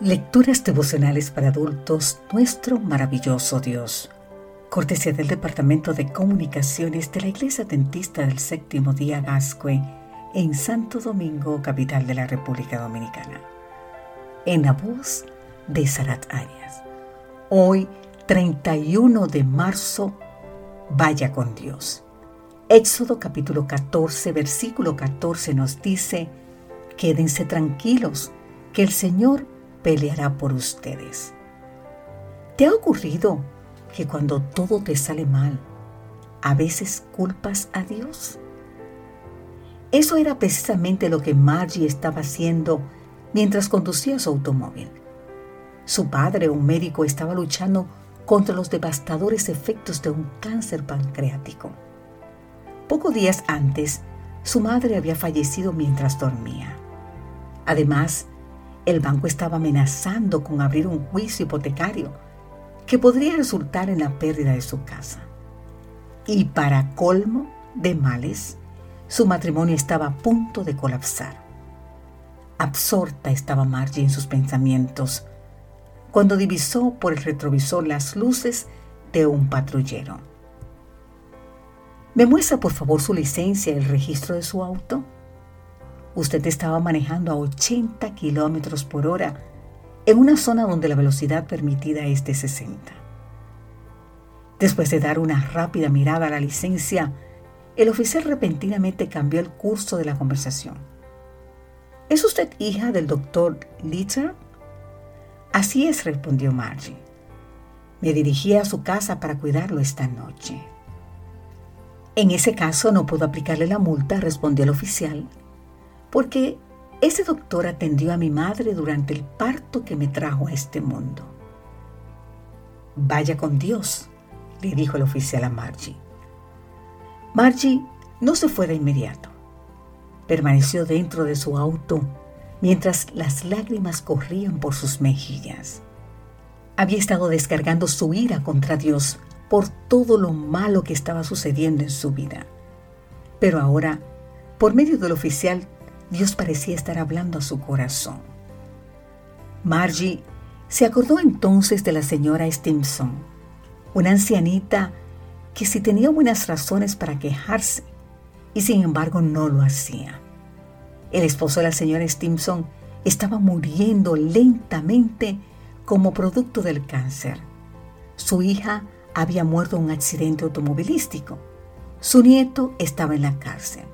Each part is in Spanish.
Lecturas devocionales para adultos, nuestro maravilloso Dios. Cortesía del Departamento de Comunicaciones de la Iglesia Dentista del Séptimo Día Gascue en Santo Domingo, capital de la República Dominicana. En la voz de Sarat Arias. Hoy, 31 de marzo, vaya con Dios. Éxodo capítulo 14, versículo 14 nos dice, quédense tranquilos, que el Señor peleará por ustedes. ¿Te ha ocurrido que cuando todo te sale mal, a veces culpas a Dios? Eso era precisamente lo que Margie estaba haciendo mientras conducía su automóvil. Su padre, un médico, estaba luchando contra los devastadores efectos de un cáncer pancreático. Pocos días antes, su madre había fallecido mientras dormía. Además, el banco estaba amenazando con abrir un juicio hipotecario que podría resultar en la pérdida de su casa. Y para colmo de males, su matrimonio estaba a punto de colapsar. Absorta estaba Margie en sus pensamientos cuando divisó por el retrovisor las luces de un patrullero. ¿Me muestra por favor su licencia y el registro de su auto? Usted estaba manejando a 80 kilómetros por hora en una zona donde la velocidad permitida es de 60. Después de dar una rápida mirada a la licencia, el oficial repentinamente cambió el curso de la conversación. ¿Es usted hija del doctor Litter? Así es, respondió Margie. Me dirigí a su casa para cuidarlo esta noche. En ese caso no puedo aplicarle la multa, respondió el oficial, porque ese doctor atendió a mi madre durante el parto que me trajo a este mundo. Vaya con Dios, le dijo el oficial a Margie. Margie no se fue de inmediato. Permaneció dentro de su auto mientras las lágrimas corrían por sus mejillas. Había estado descargando su ira contra Dios por todo lo malo que estaba sucediendo en su vida. Pero ahora, por medio del oficial, Dios parecía estar hablando a su corazón. Margie se acordó entonces de la señora Stimson, una ancianita que si tenía buenas razones para quejarse y sin embargo no lo hacía. El esposo de la señora Stimson estaba muriendo lentamente como producto del cáncer. Su hija había muerto en un accidente automovilístico. Su nieto estaba en la cárcel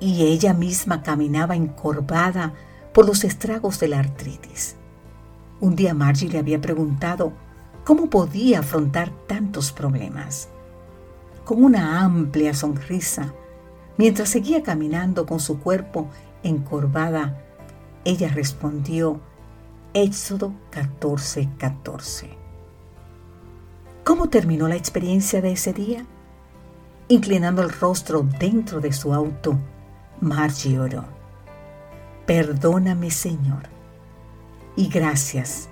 y ella misma caminaba encorvada por los estragos de la artritis. Un día Margie le había preguntado cómo podía afrontar tantos problemas. Con una amplia sonrisa, mientras seguía caminando con su cuerpo encorvada, ella respondió, Éxodo 14:14. 14. ¿Cómo terminó la experiencia de ese día? Inclinando el rostro dentro de su auto, Margie oró. Perdóname, Señor, y gracias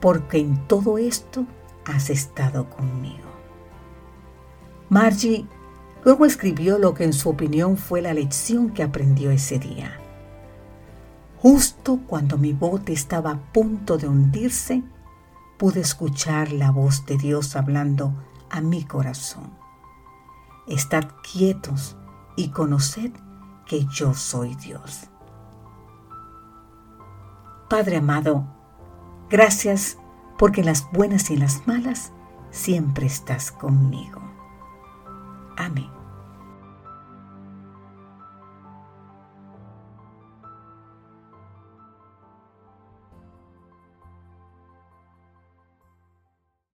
porque en todo esto has estado conmigo. Margie luego escribió lo que en su opinión fue la lección que aprendió ese día. Justo cuando mi bote estaba a punto de hundirse, pude escuchar la voz de Dios hablando a mi corazón. Estad quietos y conoced que yo soy Dios. Padre amado, gracias porque las buenas y las malas siempre estás conmigo. Amén.